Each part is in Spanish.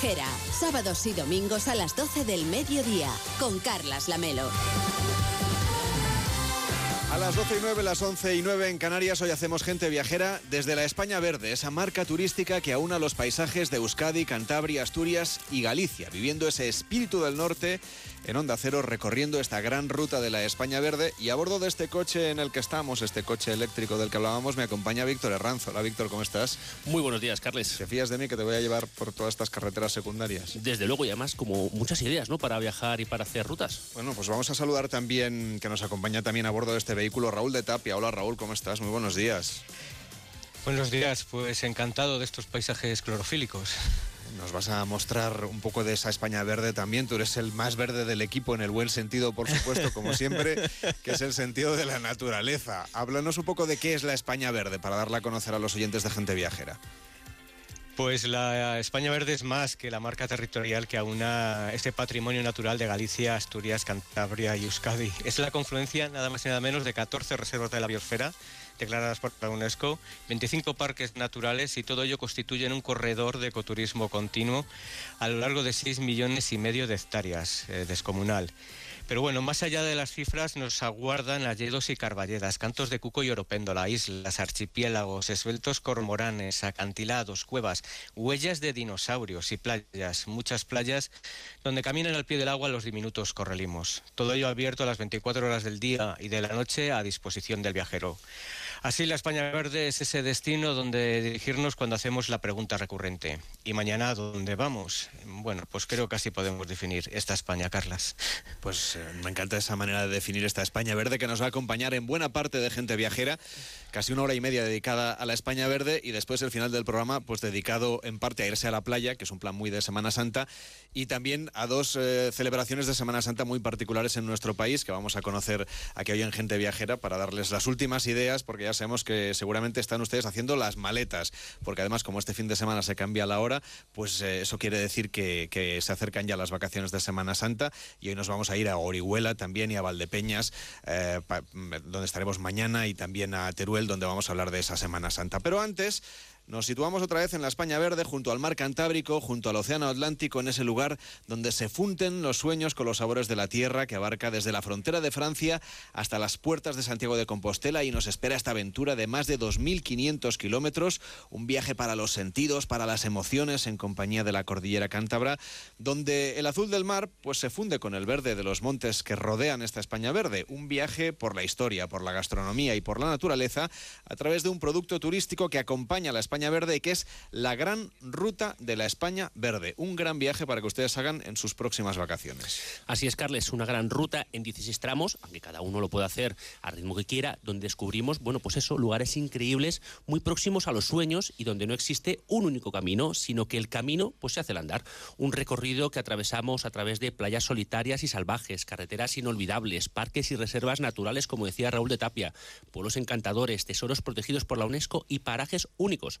Gente Viajera, sábados y domingos a las 12 del mediodía, con Carlas Lamelo. A las 12 y 9, las 11 y 9 en Canarias, hoy hacemos gente viajera desde la España Verde, esa marca turística que aúna los paisajes de Euskadi, Cantabria, Asturias y Galicia, viviendo ese espíritu del norte en Onda Cero, recorriendo esta gran ruta de la España Verde. Y a bordo de este coche en el que estamos, este coche eléctrico del que hablábamos, me acompaña Víctor Herranzo. Hola Víctor, ¿cómo estás? Muy buenos días, Carles. ¿Te fías de mí que te voy a llevar por todas estas carreteras secundarias? Desde luego, y además como muchas ideas, ¿no? Para viajar y para hacer rutas. Bueno, pues vamos a saludar también, que nos acompaña también a bordo de este vehículo, Raúl de Tapia. Hola Raúl, ¿cómo estás? Muy buenos días. Buenos días, pues encantado de estos paisajes clorofílicos. Nos vas a mostrar un poco de esa España verde también. Tú eres el más verde del equipo en el buen sentido, por supuesto, como siempre, que es el sentido de la naturaleza. Háblanos un poco de qué es la España verde para darla a conocer a los oyentes de Gente Viajera. Pues la España Verde es más que la marca territorial que aúna ese patrimonio natural de Galicia, Asturias, Cantabria y Euskadi. Es la confluencia nada más y nada menos de 14 reservas de la biosfera declaradas por la UNESCO, 25 parques naturales y todo ello constituye un corredor de ecoturismo continuo a lo largo de 6 millones y medio de hectáreas, eh, descomunal. Pero bueno, más allá de las cifras nos aguardan Alledos y Carballedas, cantos de cuco y oropéndola, islas, archipiélagos, esbeltos cormoranes, acantilados, cuevas, huellas de dinosaurios y playas, muchas playas donde caminan al pie del agua los diminutos correlimos. Todo ello abierto a las 24 horas del día y de la noche a disposición del viajero. Así la España Verde es ese destino donde dirigirnos cuando hacemos la pregunta recurrente. ¿Y mañana dónde vamos? Bueno, pues creo que así podemos definir esta España, Carlas. Pues eh, me encanta esa manera de definir esta España Verde que nos va a acompañar en buena parte de gente viajera, casi una hora y media dedicada a la España Verde y después el final del programa pues dedicado en parte a irse a la playa, que es un plan muy de Semana Santa, y también a dos eh, celebraciones de Semana Santa muy particulares en nuestro país que vamos a conocer aquí hoy en Gente Viajera para darles las últimas ideas, porque ya sabemos que seguramente están ustedes haciendo las maletas, porque además como este fin de semana se cambia la hora, pues eh, eso quiere decir que, que, se acercan ya las vacaciones de Semana Santa y hoy nos vamos a ir a Orihuela también y a Valdepeñas, eh, donde estaremos mañana, y también a Teruel, donde vamos a hablar de esa Semana Santa. Pero antes... Nos situamos otra vez en la España verde, junto al mar Cantábrico, junto al Océano Atlántico, en ese lugar donde se funden los sueños con los sabores de la tierra, que abarca desde la frontera de Francia hasta las puertas de Santiago de Compostela y nos espera esta aventura de más de 2.500 kilómetros, un viaje para los sentidos, para las emociones, en compañía de la cordillera cántabra, donde el azul del mar pues se funde con el verde de los montes que rodean esta España verde, un viaje por la historia, por la gastronomía y por la naturaleza, a través de un producto turístico que acompaña a la España España Verde que es la gran ruta de la España Verde. Un gran viaje para que ustedes hagan en sus próximas vacaciones. Así es, Carles, una gran ruta en 16 tramos, aunque cada uno lo puede hacer al ritmo que quiera, donde descubrimos, bueno, pues eso, lugares increíbles, muy próximos a los sueños y donde no existe un único camino, sino que el camino pues se hace al andar. Un recorrido que atravesamos a través de playas solitarias y salvajes, carreteras inolvidables, parques y reservas naturales, como decía Raúl de Tapia, pueblos encantadores, tesoros protegidos por la UNESCO y parajes únicos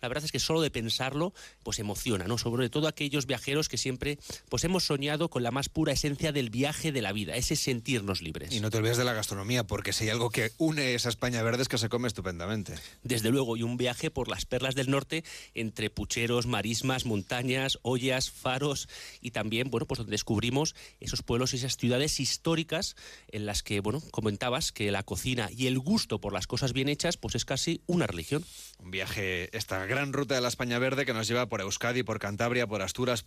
la verdad es que solo de pensarlo, pues emociona, ¿no? Sobre todo aquellos viajeros que siempre, pues hemos soñado con la más pura esencia del viaje de la vida, ese sentirnos libres. Y no te olvides de la gastronomía, porque si hay algo que une esa España verde es que se come estupendamente. Desde luego, y un viaje por las perlas del norte, entre pucheros, marismas, montañas, ollas, faros, y también, bueno, pues donde descubrimos esos pueblos y esas ciudades históricas en las que, bueno, comentabas que la cocina y el gusto por las cosas bien hechas, pues es casi una religión. Un viaje, esta gran ruta de la España Verde que nos lleva por Euskadi, por Cantabria, por Asturias,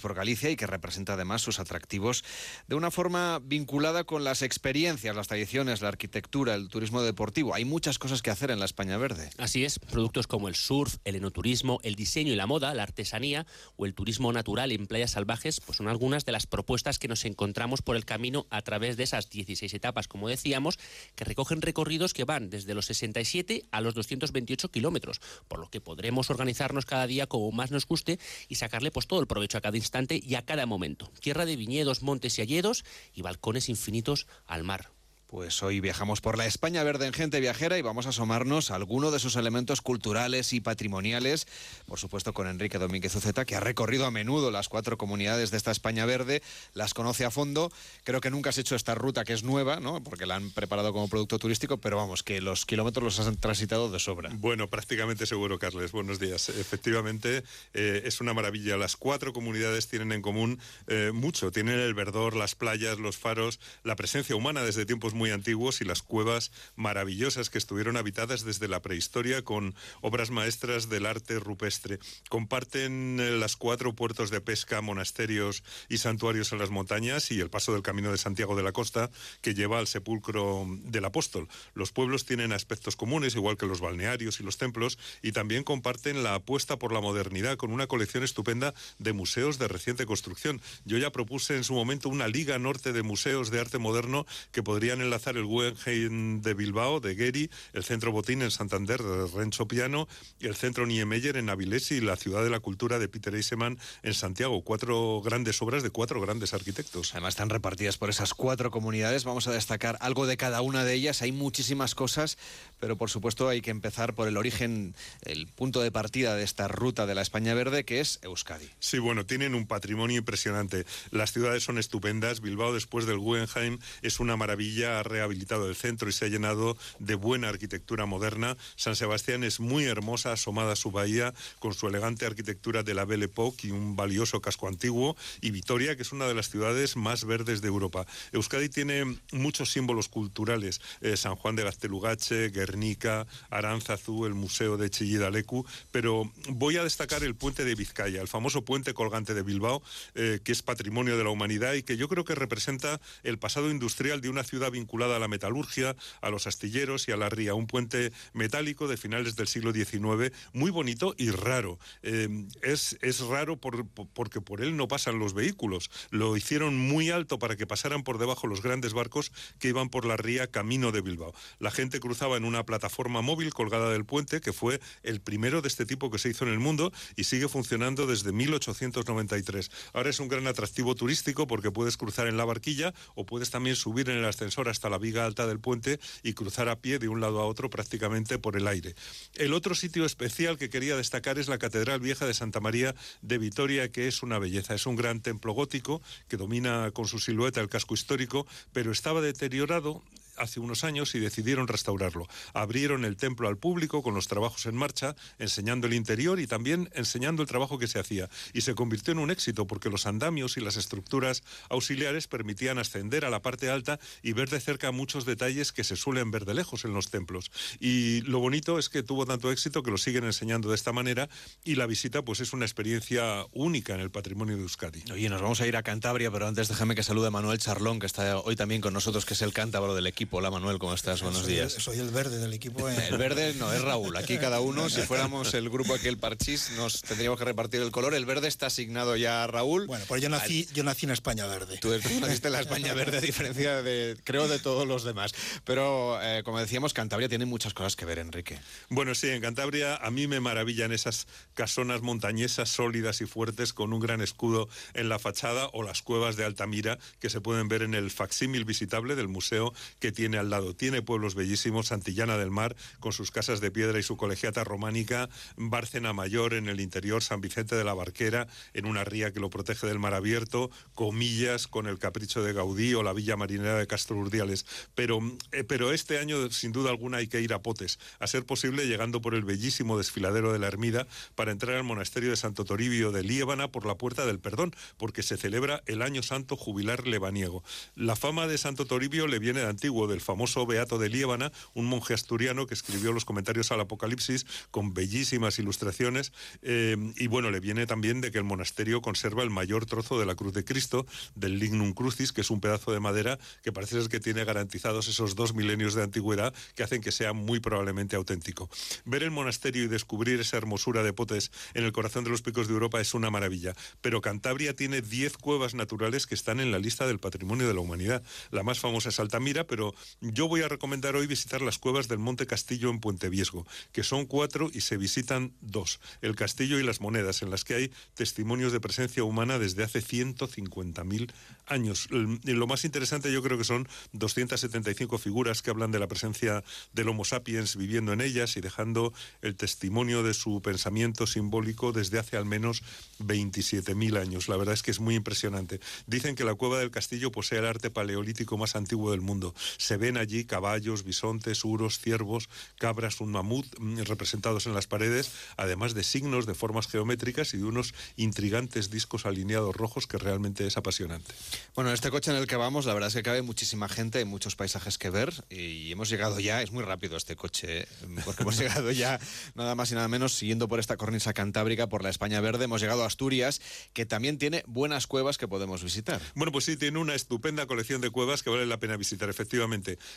por Galicia y que representa además sus atractivos de una forma vinculada con las experiencias, las tradiciones, la arquitectura, el turismo deportivo. Hay muchas cosas que hacer en la España Verde. Así es, productos como el surf, el enoturismo, el diseño y la moda, la artesanía o el turismo natural en playas salvajes, pues son algunas de las propuestas que nos encontramos por el camino a través de esas 16 etapas, como decíamos, que recogen recorridos que van desde los 67 a los 228 kilómetros, por lo que podremos organizarnos cada día como más nos guste y sacarle pues todo el provecho a cada instante y a cada momento. Tierra de viñedos, montes y alledos y balcones infinitos al mar Pues hoy viajamos por la España Verde en Gente Viajera y vamos a asomarnos a alguno de sus elementos culturales y patrimoniales, por supuesto con Enrique Domínguez Uceta, que ha recorrido a menudo las cuatro comunidades de esta España Verde, las conoce a fondo. Creo que nunca has hecho esta ruta que es nueva, ¿no? porque la han preparado como producto turístico, pero vamos, que los kilómetros los has transitado de sobra. Bueno, prácticamente seguro, Carles. Buenos días. Efectivamente, eh, es una maravilla. Las cuatro comunidades tienen en común eh, mucho. Tienen el verdor, las playas, los faros, la presencia humana desde tiempos muy muy antiguos y las cuevas maravillosas que estuvieron habitadas desde la prehistoria con obras maestras del arte rupestre. Comparten eh, las cuatro puertos de pesca, monasterios y santuarios en las montañas y el paso del Camino de Santiago de la Costa que lleva al sepulcro del apóstol. Los pueblos tienen aspectos comunes, igual que los balnearios y los templos, y también comparten la apuesta por la modernidad con una colección estupenda de museos de reciente construcción. Yo ya propuse en su momento una liga norte de museos de arte moderno que podrían enlazar el Guggenheim de Bilbao, de Geri, el Centro Botín en Santander, de Renzo Piano, y el Centro Niemeyer en Avilés y la Ciudad de la Cultura de Peter Eisemann en Santiago. Cuatro grandes obras de cuatro grandes arquitectos. Además están repartidas por esas cuatro comunidades. Vamos a destacar algo de cada una de ellas. Hay muchísimas cosas, pero por supuesto hay que empezar por el origen, el punto de partida de esta ruta de la España Verde, que es Euskadi. Sí, bueno, tienen un patrimonio impresionante. Las ciudades son estupendas. Bilbao, después del Guggenheim, es una maravilla ha rehabilitado el centro y se ha llenado de buena arquitectura moderna. San Sebastián es muy hermosa, asomada a su bahía, con su elegante arquitectura de la Belle Époque y un valioso casco antiguo. Y Vitoria, que es una de las ciudades más verdes de Europa. Euskadi tiene muchos símbolos culturales. Eh, San Juan de Gaztelugache, Guernica, Aranzazu, el Museo de Chillidalecu. Pero voy a destacar el puente de Vizcaya, el famoso puente colgante de Bilbao, eh, que es patrimonio de la humanidad y que yo creo que representa el pasado industrial de una ciudad vinculada vinculada a la metalurgia, a los astilleros y a la ría. Un puente metálico de finales del siglo XIX, muy bonito y raro. Eh, es, es raro por, porque por él no pasan los vehículos. Lo hicieron muy alto para que pasaran por debajo los grandes barcos que iban por la ría camino de Bilbao. La gente cruzaba en una plataforma móvil colgada del puente, que fue el primero de este tipo que se hizo en el mundo y sigue funcionando desde 1893. Ahora es un gran atractivo turístico porque puedes cruzar en la barquilla o puedes también subir en el ascensor hasta la viga alta del puente y cruzar a pie de un lado a otro prácticamente por el aire. El otro sitio especial que quería destacar es la Catedral Vieja de Santa María de Vitoria, que es una belleza. Es un gran templo gótico que domina con su silueta el casco histórico, pero estaba deteriorado hace unos años y decidieron restaurarlo. Abrieron el templo al público con los trabajos en marcha, enseñando el interior y también enseñando el trabajo que se hacía. Y se convirtió en un éxito porque los andamios y las estructuras auxiliares permitían ascender a la parte alta y ver de cerca muchos detalles que se suelen ver de lejos en los templos. Y lo bonito es que tuvo tanto éxito que lo siguen enseñando de esta manera y la visita pues es una experiencia única en el patrimonio de Euskadi. Oye, nos vamos a ir a Cantabria, pero antes déjame que salude a Manuel Charlón, que está hoy también con nosotros, que es el cántabro del equipo Hola Manuel, ¿cómo estás? Buenos días. soy el verde del equipo. El verde no, es Raúl. Aquí cada uno, si fuéramos el grupo aquí, el Parchís, nos tendríamos que repartir el color. El verde está asignado ya a Raúl. Bueno, pues yo nací, yo nací en España verde. Tú, naciste en la España verde, a diferencia de, creo, de todos los demás. Pero, eh, como decíamos, Cantabria tiene muchas cosas que ver, Enrique. Bueno, sí, en Cantabria a mí me maravillan esas casonas montañesas sólidas y fuertes con un gran escudo en la fachada o las cuevas de Altamira que se pueden ver en el facsímil visitable del museo que tiene al lado. Tiene pueblos bellísimos, Santillana del Mar, con sus casas de piedra y su colegiata románica, Bárcena Mayor en el interior, San Vicente de la Barquera, en una ría que lo protege del mar abierto, Comillas con el capricho de Gaudí o la Villa Marinera de Castro Urdiales. Pero, eh, pero este año, sin duda alguna, hay que ir a Potes, a ser posible llegando por el bellísimo desfiladero de la Ermida para entrar al monasterio de Santo Toribio de Líbana por la Puerta del Perdón, porque se celebra el Año Santo Jubilar Lebaniego. La fama de Santo Toribio le viene de antiguo, del famoso Beato de Liébana, un monje asturiano que escribió los comentarios al Apocalipsis con bellísimas ilustraciones. Eh, y bueno, le viene también de que el monasterio conserva el mayor trozo de la cruz de Cristo, del Lignum Crucis, que es un pedazo de madera que parece ser que tiene garantizados esos dos milenios de antigüedad que hacen que sea muy probablemente auténtico. Ver el monasterio y descubrir esa hermosura de Potes en el corazón de los picos de Europa es una maravilla. Pero Cantabria tiene 10 cuevas naturales que están en la lista del patrimonio de la humanidad. La más famosa es Altamira, pero yo voy a recomendar hoy visitar las cuevas del Monte Castillo en Puente Viesgo, que son cuatro y se visitan dos, el castillo y las monedas, en las que hay testimonios de presencia humana desde hace 150.000 años. Lo más interesante yo creo que son 275 figuras que hablan de la presencia del Homo sapiens viviendo en ellas y dejando el testimonio de su pensamiento simbólico desde hace al menos 27.000 años. La verdad es que es muy impresionante. Dicen que la cueva del castillo posee el arte paleolítico más antiguo del mundo. Se ven allí caballos, bisontes, uros, ciervos, cabras, un mamut mm, representados en las paredes, además de signos de formas geométricas y de unos intrigantes discos alineados rojos que realmente es apasionante. Bueno, este coche en el que vamos, la verdad es que cabe muchísima gente, hay muchos paisajes que ver y hemos llegado ya, es muy rápido este coche, ¿eh? porque hemos llegado ya nada más y nada menos siguiendo por esta cornisa cantábrica, por la España Verde, hemos llegado a Asturias, que también tiene buenas cuevas que podemos visitar. Bueno, pues sí, tiene una estupenda colección de cuevas que vale la pena visitar, efectivamente.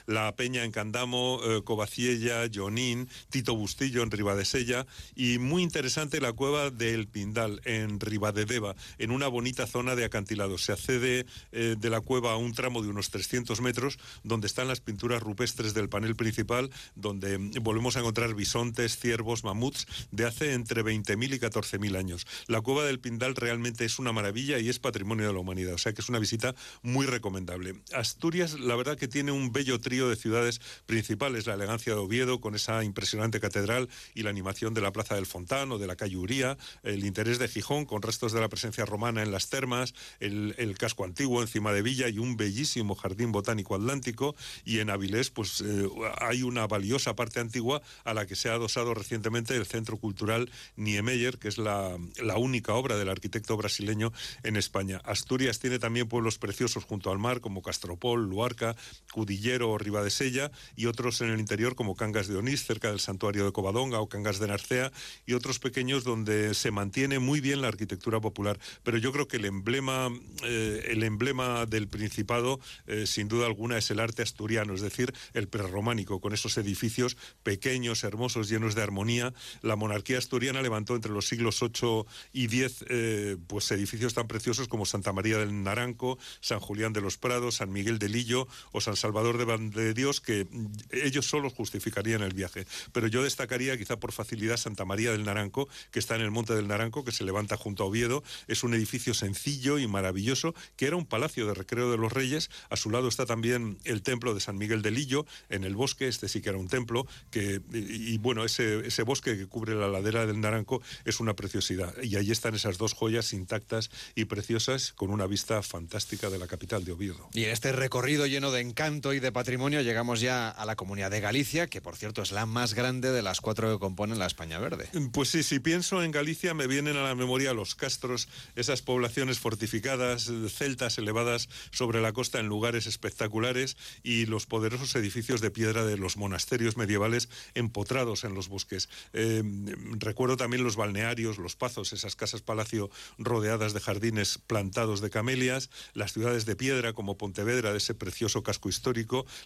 La Peña en Candamo, eh, Covaciella, Jonín, Tito Bustillo en Ribadesella y muy interesante la cueva del Pindal en Ribadedeva, en una bonita zona de acantilado. Se accede eh, de la cueva a un tramo de unos 300 metros, donde están las pinturas rupestres del panel principal, donde mm, volvemos a encontrar bisontes, ciervos, mamuts de hace entre 20.000 y 14.000 años. La cueva del Pindal realmente es una maravilla y es patrimonio de la humanidad, o sea que es una visita muy recomendable. Asturias, la verdad que tiene un bello trío de ciudades principales, la elegancia de Oviedo con esa impresionante catedral y la animación de la Plaza del Fontán o de la calle Uría, el interés de Gijón con restos de la presencia romana en las termas, el, casco antiguo encima de Villa y un bellísimo jardín botánico atlántico y en Avilés pues eh, hay una valiosa parte antigua a la que se ha adosado recientemente el Centro Cultural Niemeyer, que es la, única obra del arquitecto brasileño en España. Asturias tiene también pueblos preciosos junto al mar como Castropol, Luarca, Cudillero o Ribadesella y otros en el interior como Cangas de Onís, cerca del santuario de Covadonga o Cangas de Narcea y otros pequeños donde se mantiene muy bien la arquitectura popular. Pero yo creo que el emblema, eh, el emblema del Principado, eh, sin duda alguna, es el arte asturiano, es decir, el prerrománico, con esos edificios pequeños, hermosos, llenos de armonía. La monarquía asturiana levantó entre los siglos 8 y 10 eh, pues edificios tan preciosos como Santa María del Naranco, San Julián de los Prados, San Miguel de Lillo o San Salvador de, de Dios, que ellos solos justificarían el viaje. Pero yo destacaría, quizá por facilidad, Santa María del Naranco, que está en el Monte del Naranco, que se levanta junto a Oviedo. Es un edificio sencillo y maravilloso, que era un palacio de recreo de los reyes. A su lado está también el templo de San Miguel de Lillo, en el bosque, este sí que era un templo, que, y, bueno, ese, ese bosque que cubre la ladera del Naranco es una preciosidad. Y ahí están esas dos joyas intactas y preciosas, con una vista fantástica de la capital de Oviedo. Y en este recorrido lleno de encanto de patrimonio llegamos ya a la comunidad de Galicia, que por cierto es la más grande de las cuatro que componen la España Verde. Pues sí, si pienso en Galicia me vienen a la memoria los castros, esas poblaciones fortificadas, celtas elevadas sobre la costa en lugares espectaculares y los poderosos edificios de piedra de los monasterios medievales empotrados en los bosques. Eh, recuerdo también los balnearios, los pazos, esas casas palacio rodeadas de jardines plantados de camelias, las ciudades de piedra como Pontevedra, de ese precioso casco histórico,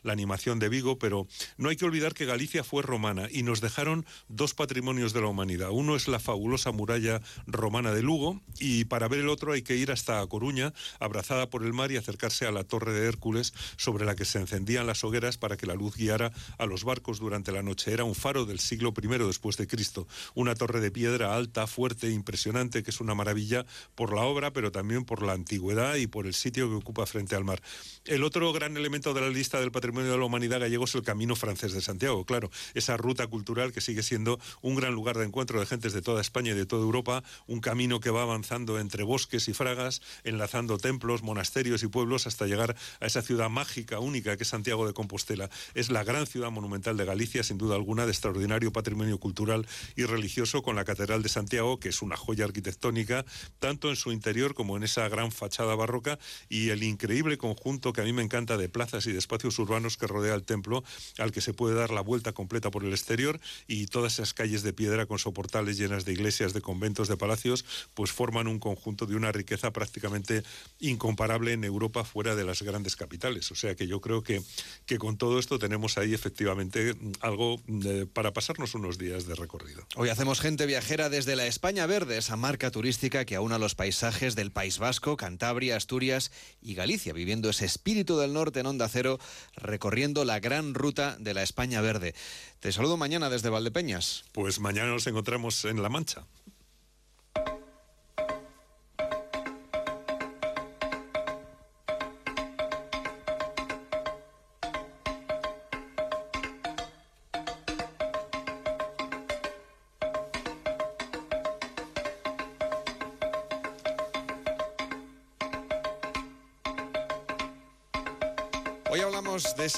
la animación de Vigo, pero no hay que olvidar que Galicia fue romana y nos dejaron dos patrimonios de la humanidad. Uno es la fabulosa muralla romana de Lugo y para ver el otro hay que ir hasta Coruña, abrazada por el mar y acercarse a la torre de Hércules sobre la que se encendían las hogueras para que la luz guiara a los barcos durante la noche. Era un faro del siglo I después de Cristo, una torre de piedra alta, fuerte, impresionante, que es una maravilla por la obra, pero también por la antigüedad y por el sitio que ocupa frente al mar. El otro gran elemento de la lista del patrimonio de la humanidad gallego es el Camino Francés de Santiago, claro, esa ruta cultural que sigue siendo un gran lugar de encuentro de gentes de toda España y de toda Europa, un camino que va avanzando entre bosques y fragas, enlazando templos, monasterios y pueblos hasta llegar a esa ciudad mágica, única que es Santiago de Compostela. Es la gran ciudad monumental de Galicia, sin duda alguna, de extraordinario patrimonio cultural y religioso, con la Catedral de Santiago, que es una joya arquitectónica, tanto en su interior como en esa gran fachada barroca, y el increíble conjunto que a mí me encanta de plazas y de espacios urbanos que rodea el templo, al que se puede dar la vuelta completa por el exterior, y todas esas calles de piedra con soportales llenas de iglesias, de conventos, de palacios, pues forman un conjunto de una riqueza prácticamente incomparable en Europa fuera de las grandes capitales. O sea que yo creo que, que con todo esto tenemos ahí efectivamente algo eh, para pasarnos unos días de recorrido. Hoy hacemos gente viajera desde la España Verde, esa marca turística que aúna los paisajes del País Vasco, Cantabria, Asturias y Galicia, viviendo ese espíritu del norte en Onda Cero recorriendo la gran ruta de la España Verde. Te saludo mañana desde Valdepeñas. Pues mañana nos encontramos en La Mancha.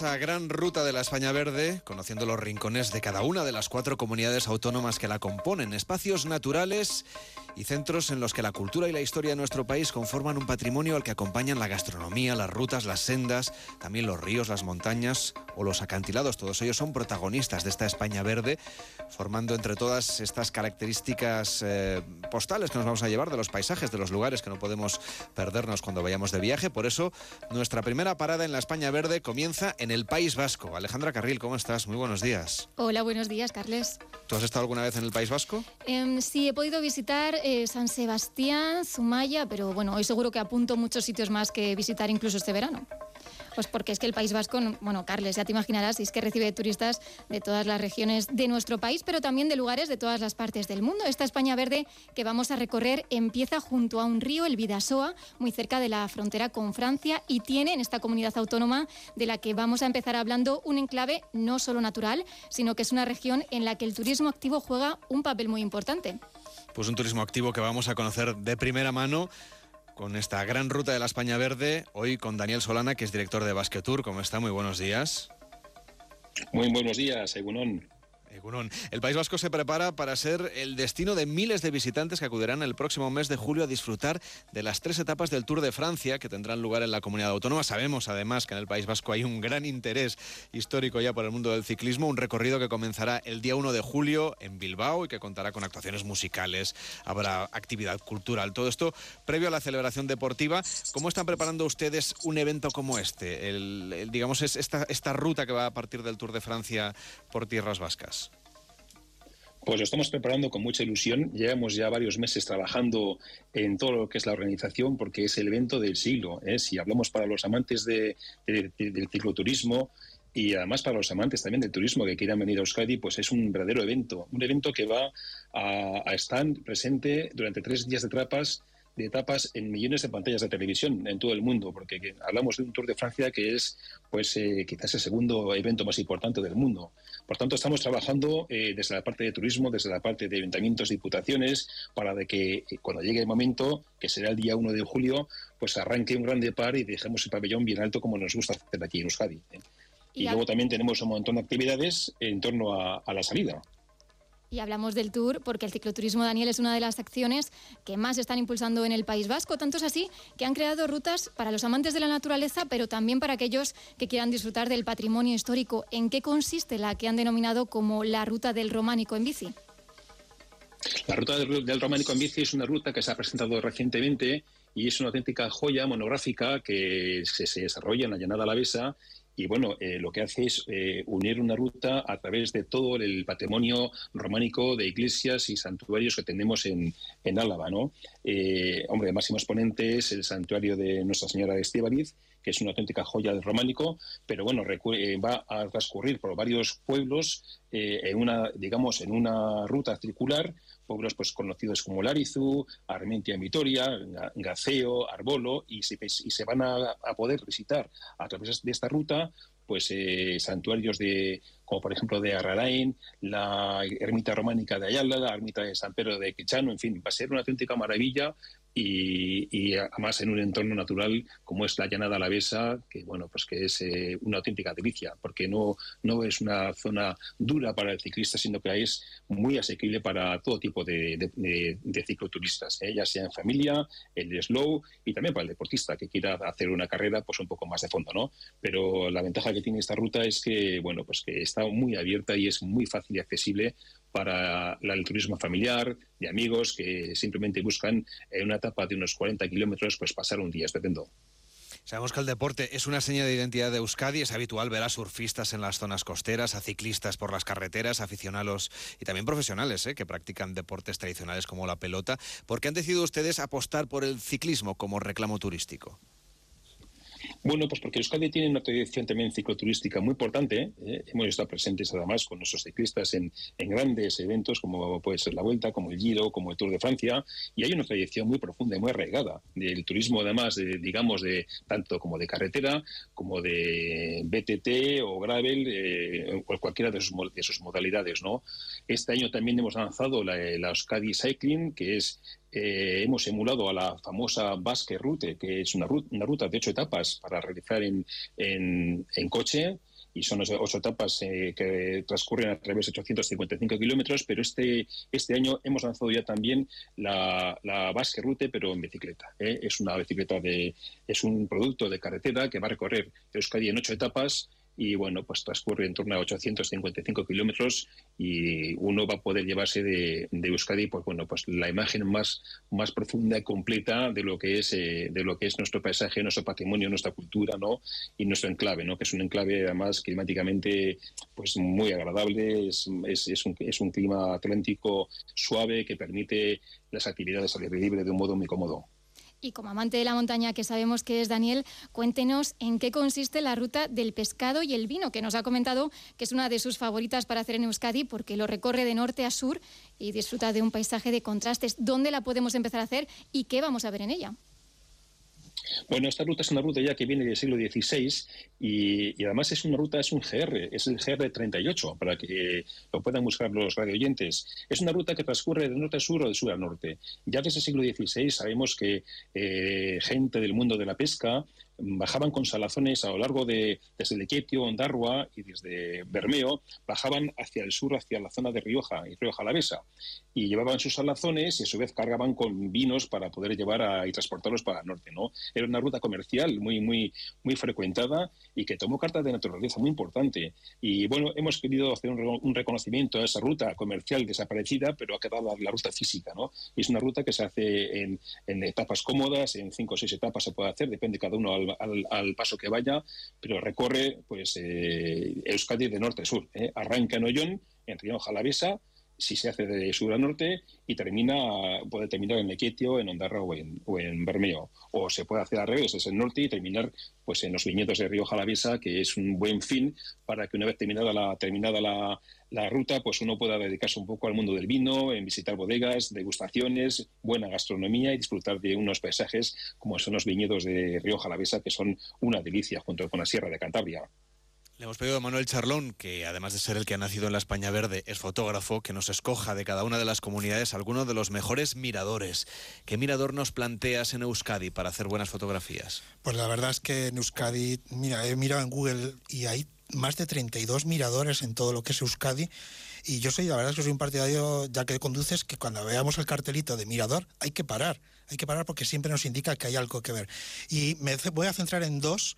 Esa gran ruta de la España Verde, conociendo los rincones de cada una de las cuatro comunidades autónomas que la componen, espacios naturales y centros en los que la cultura y la historia de nuestro país conforman un patrimonio al que acompañan la gastronomía, las rutas, las sendas, también los ríos, las montañas o los acantilados. Todos ellos son protagonistas de esta España verde, formando entre todas estas características eh, postales que nos vamos a llevar de los paisajes, de los lugares que no podemos perdernos cuando vayamos de viaje. Por eso, nuestra primera parada en la España verde comienza en el País Vasco. Alejandra Carril, ¿cómo estás? Muy buenos días. Hola, buenos días, Carles. ¿Tú has estado alguna vez en el País Vasco? Eh, sí, he podido visitar eh, San Sebastián, Zumaya, pero bueno, hoy seguro que apunto muchos sitios más que visitar incluso este verano. Pues porque es que el País Vasco, bueno, Carles, ya te imaginarás, es que recibe turistas de todas las regiones de nuestro país, pero también de lugares de todas las partes del mundo. Esta España verde que vamos a recorrer empieza junto a un río, el Vidasoa, muy cerca de la frontera con Francia, y tiene en esta comunidad autónoma de la que vamos a empezar hablando un enclave no solo natural, sino que es una región en la que el turismo activo juega un papel muy importante. Pues un turismo activo que vamos a conocer de primera mano con esta gran ruta de la España Verde, hoy con Daniel Solana, que es director de Basque Tour. ¿Cómo está? Muy buenos días. Muy buenos días, Egunon. El País Vasco se prepara para ser el destino de miles de visitantes que acudirán el próximo mes de julio a disfrutar de las tres etapas del Tour de Francia que tendrán lugar en la comunidad autónoma. Sabemos además que en el País Vasco hay un gran interés histórico ya por el mundo del ciclismo, un recorrido que comenzará el día 1 de julio en Bilbao y que contará con actuaciones musicales, habrá actividad cultural, todo esto previo a la celebración deportiva. ¿Cómo están preparando ustedes un evento como este? Digamos, es esta, esta ruta que va a partir del Tour de Francia por tierras vascas. Pues lo estamos preparando con mucha ilusión. Llevamos ya varios meses trabajando en todo lo que es la organización porque es el evento del siglo. ¿eh? Si hablamos para los amantes de, de, de, del cicloturismo y además para los amantes también del turismo que quieran venir a Euskadi, pues es un verdadero evento. Un evento que va a, estar presente durante tres días de etapas de etapas en millones de pantallas de televisión en todo el mundo, porque hablamos de un Tour de Francia que es pues eh, quizás el segundo evento más importante del mundo. Por tanto, estamos trabajando eh, desde la parte de turismo, desde la parte de ayuntamientos, diputaciones, para de que eh, cuando llegue el momento, que será el día 1 de julio, pues arranque un gran par y dejemos el pabellón bien alto como nos gusta hacer aquí en Euskadi. Y, y luego también tenemos un montón de actividades en torno a, a la salida. Y hablamos del Tour porque el cicloturismo, Daniel, es una de las acciones que más están impulsando en el País Vasco. Tanto es así que han creado rutas para los amantes de la naturaleza, pero también para aquellos que quieran disfrutar del patrimonio histórico. ¿En qué consiste la que han denominado como la ruta del románico en bici? La ruta del, románico en bici es una ruta que se ha presentado recientemente y es una auténtica joya monográfica que se, se desarrolla en la llanada alavesa y bueno, eh, lo que hace es eh, unir una ruta a través de todo el patrimonio románico de iglesias y santuarios que tenemos en, en Álava, ¿no? Eh, hombre, el máximo exponente es el santuario de Nuestra Señora de Estíbaliz, que es una auténtica joya del románico, pero bueno, va a transcurrir por varios pueblos en una, digamos, en una ruta circular pueblos pues, conocidos como Larizu, Armentia en Vitoria, Gaceo, Arbolo, y se, y se van a, a, poder visitar a través de esta ruta pues eh, santuarios de como por ejemplo de Arrarain, la ermita románica de Ayala, la ermita de San Pedro de Quechano, en fin, va a ser una auténtica maravilla y, además en un entorno natural como es la llanada alavesa, que bueno, pues que es eh, una auténtica delicia, porque no, no es una zona dura para el ciclista, sino que es muy asequible para todo tipo de cicloturistas, ¿eh? ya sea en familia, el slow y también para el deportista que quiera hacer una carrera pues un poco más de fondo, ¿no? Pero la ventaja que tiene esta ruta es que, bueno, pues que está muy abierta y es muy fácil y accesible para el turismo familiar, de amigos que simplemente buscan en una etapa de unos 40 kilómetros pues pasar un día estupendo. Sabemos que el deporte es una seña de identidad de Euskadi. Es habitual ver a surfistas en las zonas costeras, a ciclistas por las carreteras, aficionados y también profesionales ¿eh? que practican deportes tradicionales como la pelota. ¿Por qué han decidido ustedes apostar por el ciclismo como reclamo turístico? Bueno, pues porque Euskadi tiene una tradición también cicloturística muy importante. ¿eh? Hemos estado presentes además con nuestros ciclistas en, en, grandes eventos como puede ser la Vuelta, como el Giro, como el Tour de Francia, y hay una tradición muy profunda y muy arraigada del turismo además, de, digamos, de tanto como de carretera, como de BTT o gravel, eh, o cualquiera de sus, de sus modalidades. ¿no? Este año también hemos lanzado la, la Euskadi Cycling, que es eh, hemos emulado a la famosa Basque Route, que es una ruta, una ruta de ocho etapas para realizar en, en, en coche y son ocho etapas eh, que transcurren a través de 855 kilómetros, pero este, este año hemos lanzado ya también la, la Basque Route, pero en bicicleta. ¿eh? Es una bicicleta de, es un producto de carretera que va a recorrer Euskadi en ocho etapas y bueno, pues transcurre en torno a 855 kilómetros y uno va a poder llevarse de, de, Euskadi, pues bueno, pues la imagen más, más profunda y completa de lo que es eh, de lo que es nuestro paisaje, nuestro patrimonio, nuestra cultura, ¿no? Y nuestro enclave, ¿no? Que es un enclave además climáticamente pues muy agradable, es, es, es, un, es un clima atlántico suave que permite las actividades al aire libre de un modo muy cómodo. Y como amante de la montaña que sabemos que es Daniel, cuéntenos en qué consiste la ruta del pescado y el vino, que nos ha comentado que es una de sus favoritas para hacer en Euskadi porque lo recorre de norte a sur y disfruta de un paisaje de contrastes. ¿Dónde la podemos empezar a hacer y qué vamos a ver en ella? Bueno, esta ruta es una ruta ya que viene del siglo XVI y, y, además es una ruta, es un GR, es el GR 38, para que lo puedan buscar los radioyentes. Es una ruta que transcurre de norte a sur o de sur a norte. Ya desde el siglo XVI sabemos que eh, gente del mundo de la pesca bajaban con salazones a lo largo de desde Lequetio, Ondarrua y desde Bermeo, bajaban hacia el sur, hacia la zona de Rioja y Rioja Alavesa. Y llevaban sus salazones y a su vez cargaban con vinos para poder llevar a, y transportarlos para el norte. ¿no? Era una ruta comercial muy, muy, muy frecuentada y que tomó carta de naturaleza muy importante. Y bueno, hemos querido hacer un, un reconocimiento a esa ruta comercial desaparecida, pero ha quedado la, la ruta física. ¿no? Y es una ruta que se hace en, en etapas cómodas, en cinco o seis etapas se puede hacer, depende cada uno al, al, al, paso que vaya, pero recorre pues eh, Euskadi de norte a sur. ¿eh? Arranca en Ollón, en Rioja Alavesa, si se hace de sur a norte, y termina, puede terminar en Lequetio, en Ondarra o en, Bermeo. O se puede hacer al revés, es el norte y terminar pues en los viñedos de Rioja Alavesa, que es un buen fin para que una vez terminada la, terminada la, la ruta, pues uno pueda dedicarse un poco al mundo del vino, en visitar bodegas, degustaciones, buena gastronomía y disfrutar de unos paisajes como son los viñedos de Río Jalavesa, que son una delicia junto con la Sierra de Cantabria. Le hemos pedido a Manuel Charlón, que además de ser el que ha nacido en la España Verde, es fotógrafo, que nos escoja de cada una de las comunidades alguno de los mejores miradores. ¿Qué mirador nos planteas en Euskadi para hacer buenas fotografías? Pues la verdad es que en Euskadi, mira, he mirado en Google y hay más de 32 miradores en todo lo que es Euskadi. Y yo soy, la verdad es que soy un partidario, ya que conduces, que cuando veamos el cartelito de mirador hay que parar. Hay que parar porque siempre nos indica que hay algo que ver. Y me voy a centrar en dos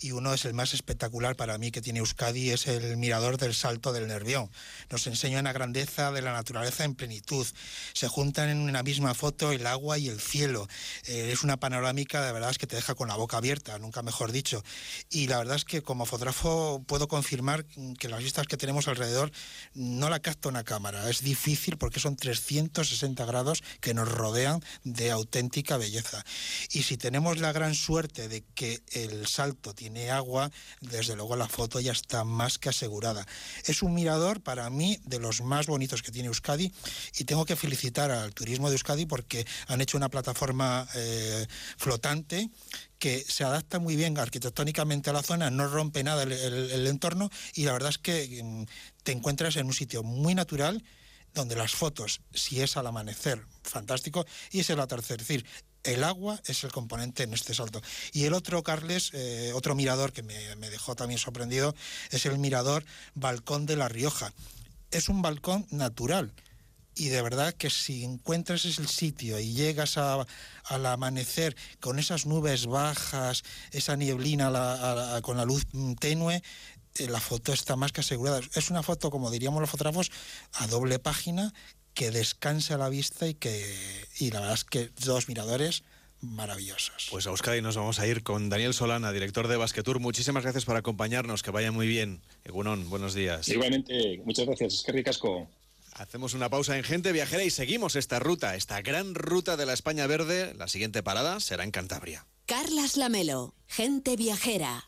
y uno es el más espectacular para mí que tiene Euskadi, es el mirador del Salto del Nervión. Nos enseña una grandeza de la naturaleza en plenitud. Se juntan en una misma foto el agua y el cielo. Eh, es una panorámica, de verdad, es que te deja con la boca abierta, nunca mejor dicho. Y la verdad es que como fotógrafo puedo confirmar que las vistas que tenemos alrededor no la capta una cámara. Es difícil porque son 360 grados que nos rodean de auténtica belleza. Y si tenemos la gran suerte de que el salto tiene tiene agua, desde luego la foto ya está más que asegurada. Es un mirador para mí de los más bonitos que tiene Euskadi y tengo que felicitar al turismo de Euskadi porque han hecho una plataforma eh, flotante que se adapta muy bien arquitectónicamente a la zona, no rompe nada el, entorno y la verdad es que mm, te encuentras en un sitio muy natural donde las fotos, si es al amanecer, fantástico, y es el atardecer. El agua es el componente en este salto. Y el otro, Carles, eh, otro mirador que me, dejó también sorprendido, es el mirador Balcón de La Rioja. Es un balcón natural. Y de verdad que si encuentras el sitio y llegas al amanecer con esas nubes bajas, esa nieblina con la luz tenue, eh, la foto está más que asegurada. Es una foto, como diríamos los fotógrafos, a doble página que descanse a la vista y que y la verdad es que dos miradores maravillosos. Pues a Euskadi nos vamos a ir con Daniel Solana, director de Basquetour. Muchísimas gracias por acompañarnos, que vaya muy bien. Egunon, buenos días. Igualmente, muchas gracias. Es que ricasco. Hacemos una pausa en Gente Viajera y seguimos esta ruta, esta gran ruta de la España Verde. La siguiente parada será en Cantabria. Carlas Lamelo, gente viajera.